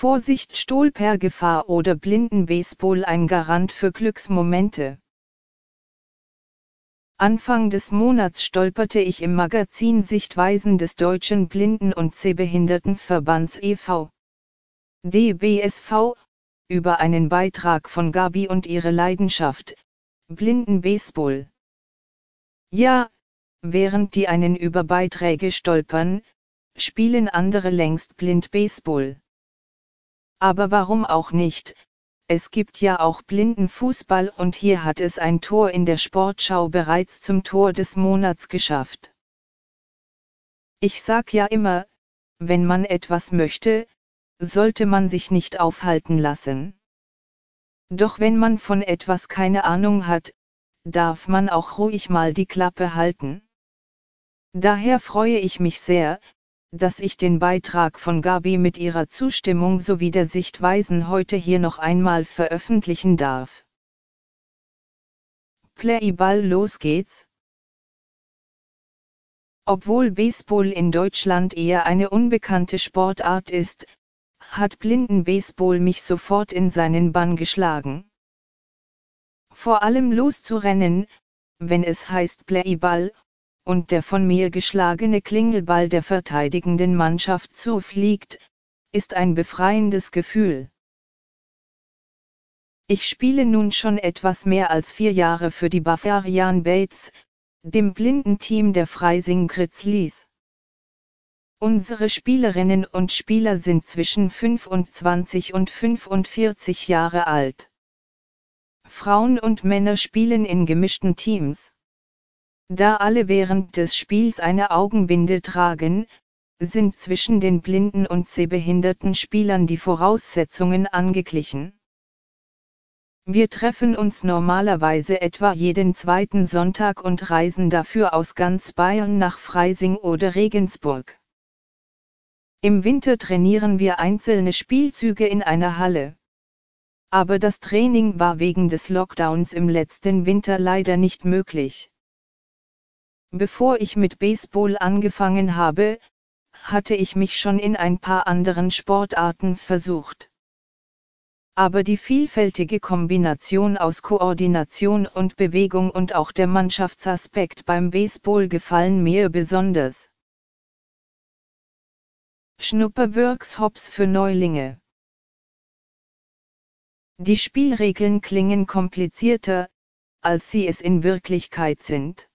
Vorsicht Stolpergefahr oder Blindenbaseball ein Garant für Glücksmomente. Anfang des Monats stolperte ich im Magazin Sichtweisen des Deutschen Blinden- und Sehbehindertenverbands e.V. DBSV, über einen Beitrag von Gabi und ihre Leidenschaft, Blindenbaseball. Ja, während die einen über Beiträge stolpern, spielen andere längst blind Baseball. Aber warum auch nicht, es gibt ja auch Blindenfußball und hier hat es ein Tor in der Sportschau bereits zum Tor des Monats geschafft. Ich sag ja immer, wenn man etwas möchte, sollte man sich nicht aufhalten lassen. Doch wenn man von etwas keine Ahnung hat, darf man auch ruhig mal die Klappe halten. Daher freue ich mich sehr, dass ich den Beitrag von Gabi mit ihrer Zustimmung sowie der Sichtweisen heute hier noch einmal veröffentlichen darf. Playball los geht's. Obwohl Baseball in Deutschland eher eine unbekannte Sportart ist, hat Blindenbaseball mich sofort in seinen Bann geschlagen. Vor allem loszurennen, wenn es heißt Playball, und der von mir geschlagene Klingelball der verteidigenden Mannschaft zufliegt, ist ein befreiendes Gefühl. Ich spiele nun schon etwas mehr als vier Jahre für die Bavarian Bates, dem Blindenteam der Freising Grizzlies. Unsere Spielerinnen und Spieler sind zwischen 25 und 45 Jahre alt. Frauen und Männer spielen in gemischten Teams. Da alle während des Spiels eine Augenbinde tragen, sind zwischen den blinden und sehbehinderten Spielern die Voraussetzungen angeglichen. Wir treffen uns normalerweise etwa jeden zweiten Sonntag und reisen dafür aus ganz Bayern nach Freising oder Regensburg. Im Winter trainieren wir einzelne Spielzüge in einer Halle. Aber das Training war wegen des Lockdowns im letzten Winter leider nicht möglich. Bevor ich mit Baseball angefangen habe, hatte ich mich schon in ein paar anderen Sportarten versucht. Aber die vielfältige Kombination aus Koordination und Bewegung und auch der Mannschaftsaspekt beim Baseball gefallen mir besonders. Schnupperworkshops für Neulinge Die Spielregeln klingen komplizierter, als sie es in Wirklichkeit sind.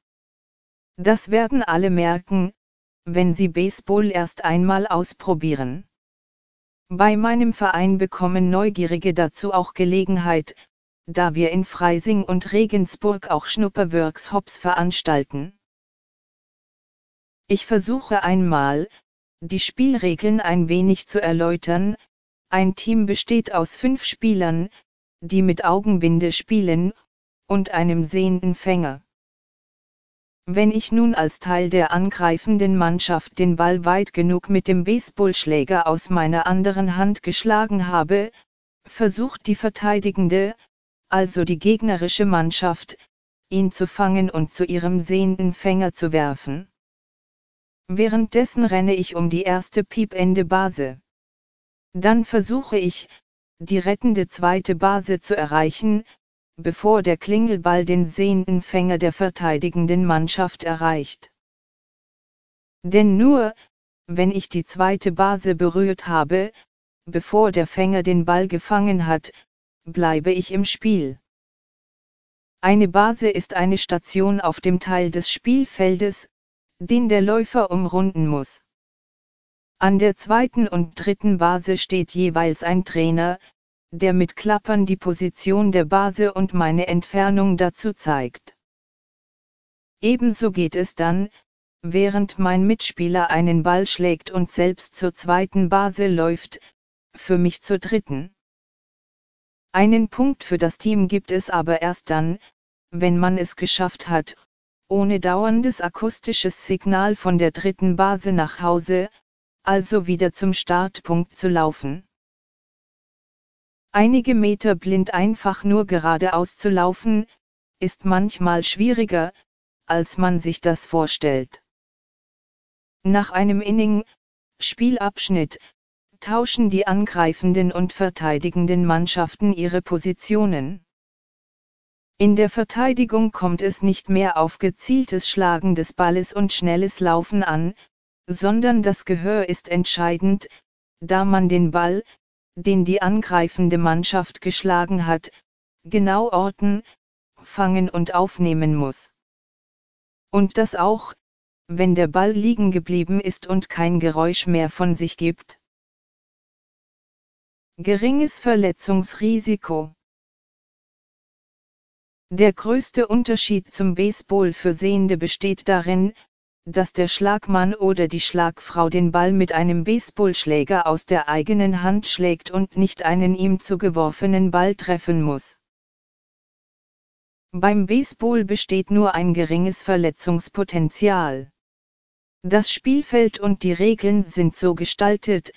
Das werden alle merken, wenn sie Baseball erst einmal ausprobieren. Bei meinem Verein bekommen Neugierige dazu auch Gelegenheit, da wir in Freising und Regensburg auch Schnupperworkshops veranstalten. Ich versuche einmal, die Spielregeln ein wenig zu erläutern, ein Team besteht aus fünf Spielern, die mit Augenbinde spielen, und einem sehenden Fänger. Wenn ich nun als Teil der angreifenden Mannschaft den Ball weit genug mit dem Baseballschläger aus meiner anderen Hand geschlagen habe, versucht die verteidigende, also die gegnerische Mannschaft, ihn zu fangen und zu ihrem sehenden Fänger zu werfen. Währenddessen renne ich um die erste piepende Base. Dann versuche ich, die rettende zweite Base zu erreichen, bevor der Klingelball den sehenden Fänger der verteidigenden Mannschaft erreicht. Denn nur, wenn ich die zweite Base berührt habe, bevor der Fänger den Ball gefangen hat, bleibe ich im Spiel. Eine Base ist eine Station auf dem Teil des Spielfeldes, den der Läufer umrunden muss. An der zweiten und dritten Base steht jeweils ein Trainer, der mit Klappern die Position der Base und meine Entfernung dazu zeigt. Ebenso geht es dann, während mein Mitspieler einen Ball schlägt und selbst zur zweiten Base läuft, für mich zur dritten. Einen Punkt für das Team gibt es aber erst dann, wenn man es geschafft hat, ohne dauerndes akustisches Signal von der dritten Base nach Hause, also wieder zum Startpunkt zu laufen einige Meter blind einfach nur geradeaus zu laufen, ist manchmal schwieriger, als man sich das vorstellt. Nach einem Inning, Spielabschnitt, tauschen die angreifenden und verteidigenden Mannschaften ihre Positionen. In der Verteidigung kommt es nicht mehr auf gezieltes Schlagen des Balles und schnelles Laufen an, sondern das Gehör ist entscheidend, da man den Ball, den die angreifende Mannschaft geschlagen hat, genau orten, fangen und aufnehmen muss. Und das auch, wenn der Ball liegen geblieben ist und kein Geräusch mehr von sich gibt. Geringes Verletzungsrisiko Der größte Unterschied zum Baseball für Sehende besteht darin, dass der Schlagmann oder die Schlagfrau den Ball mit einem Baseballschläger aus der eigenen Hand schlägt und nicht einen ihm zugeworfenen Ball treffen muss. Beim Baseball besteht nur ein geringes Verletzungspotenzial. Das Spielfeld und die Regeln sind so gestaltet,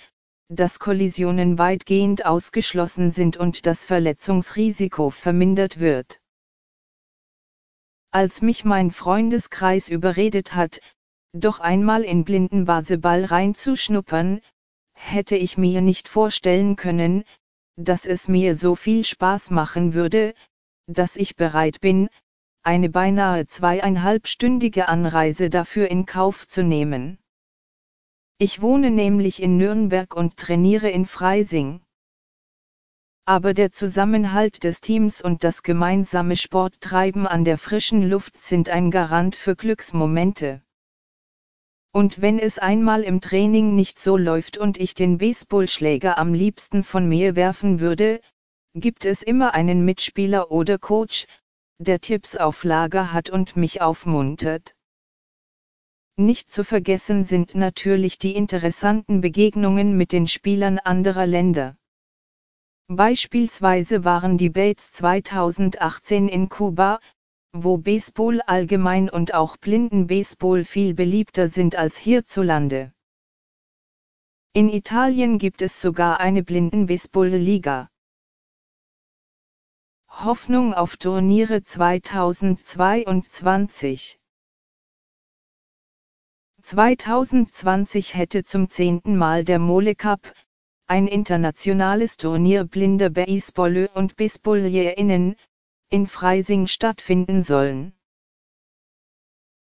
dass Kollisionen weitgehend ausgeschlossen sind und das Verletzungsrisiko vermindert wird. Als mich mein Freundeskreis überredet hat, doch einmal in blinden Baseball reinzuschnuppern, hätte ich mir nicht vorstellen können, dass es mir so viel Spaß machen würde, dass ich bereit bin, eine beinahe zweieinhalbstündige Anreise dafür in Kauf zu nehmen. Ich wohne nämlich in Nürnberg und trainiere in Freising. Aber der Zusammenhalt des Teams und das gemeinsame Sporttreiben an der frischen Luft sind ein Garant für Glücksmomente. Und wenn es einmal im Training nicht so läuft und ich den Baseballschläger am liebsten von mir werfen würde, gibt es immer einen Mitspieler oder Coach, der Tipps auf Lager hat und mich aufmuntert. Nicht zu vergessen sind natürlich die interessanten Begegnungen mit den Spielern anderer Länder. Beispielsweise waren die Bates 2018 in Kuba, wo Baseball allgemein und auch Blinden-Baseball viel beliebter sind als hierzulande. In Italien gibt es sogar eine Blinden-Baseball-Liga. Hoffnung auf Turniere 2022 2020 hätte zum zehnten Mal der Mole Cup, ein internationales Turnier blinder Baseballer und Baseballerinnen, in Freising stattfinden sollen.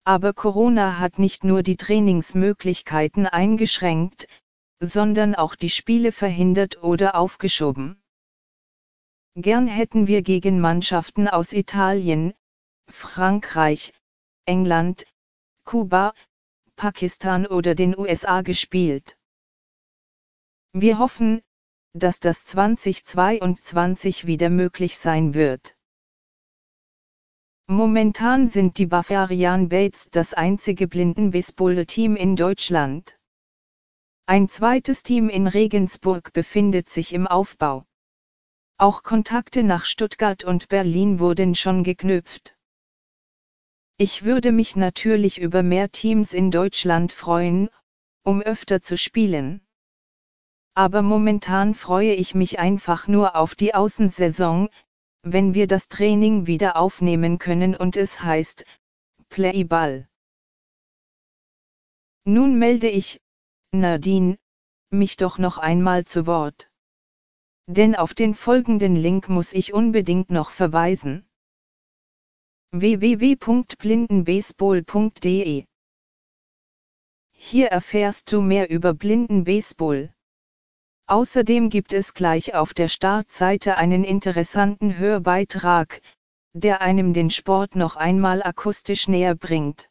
Aber Corona hat nicht nur die Trainingsmöglichkeiten eingeschränkt, sondern auch die Spiele verhindert oder aufgeschoben. Gern hätten wir gegen Mannschaften aus Italien, Frankreich, England, Kuba, Pakistan oder den USA gespielt. Wir hoffen, dass das 2022 wieder möglich sein wird. Momentan sind die Bavarian Bates das einzige Blinden-Baseball-Team in Deutschland. Ein zweites Team in Regensburg befindet sich im Aufbau. Auch Kontakte nach Stuttgart und Berlin wurden schon geknüpft. Ich würde mich natürlich über mehr Teams in Deutschland freuen, um öfter zu spielen. Aber momentan freue ich mich einfach nur auf die Außensaison, wenn wir das Training wieder aufnehmen können und es heißt, Playball. Nun melde ich, Nadine, mich doch noch einmal zu Wort. Denn auf den folgenden Link muss ich unbedingt noch verweisen. www.blindenbaseball.de Hier erfährst du mehr über Blindenbaseball. Außerdem gibt es gleich auf der Startseite einen interessanten Hörbeitrag, der einem den Sport noch einmal akustisch näher bringt.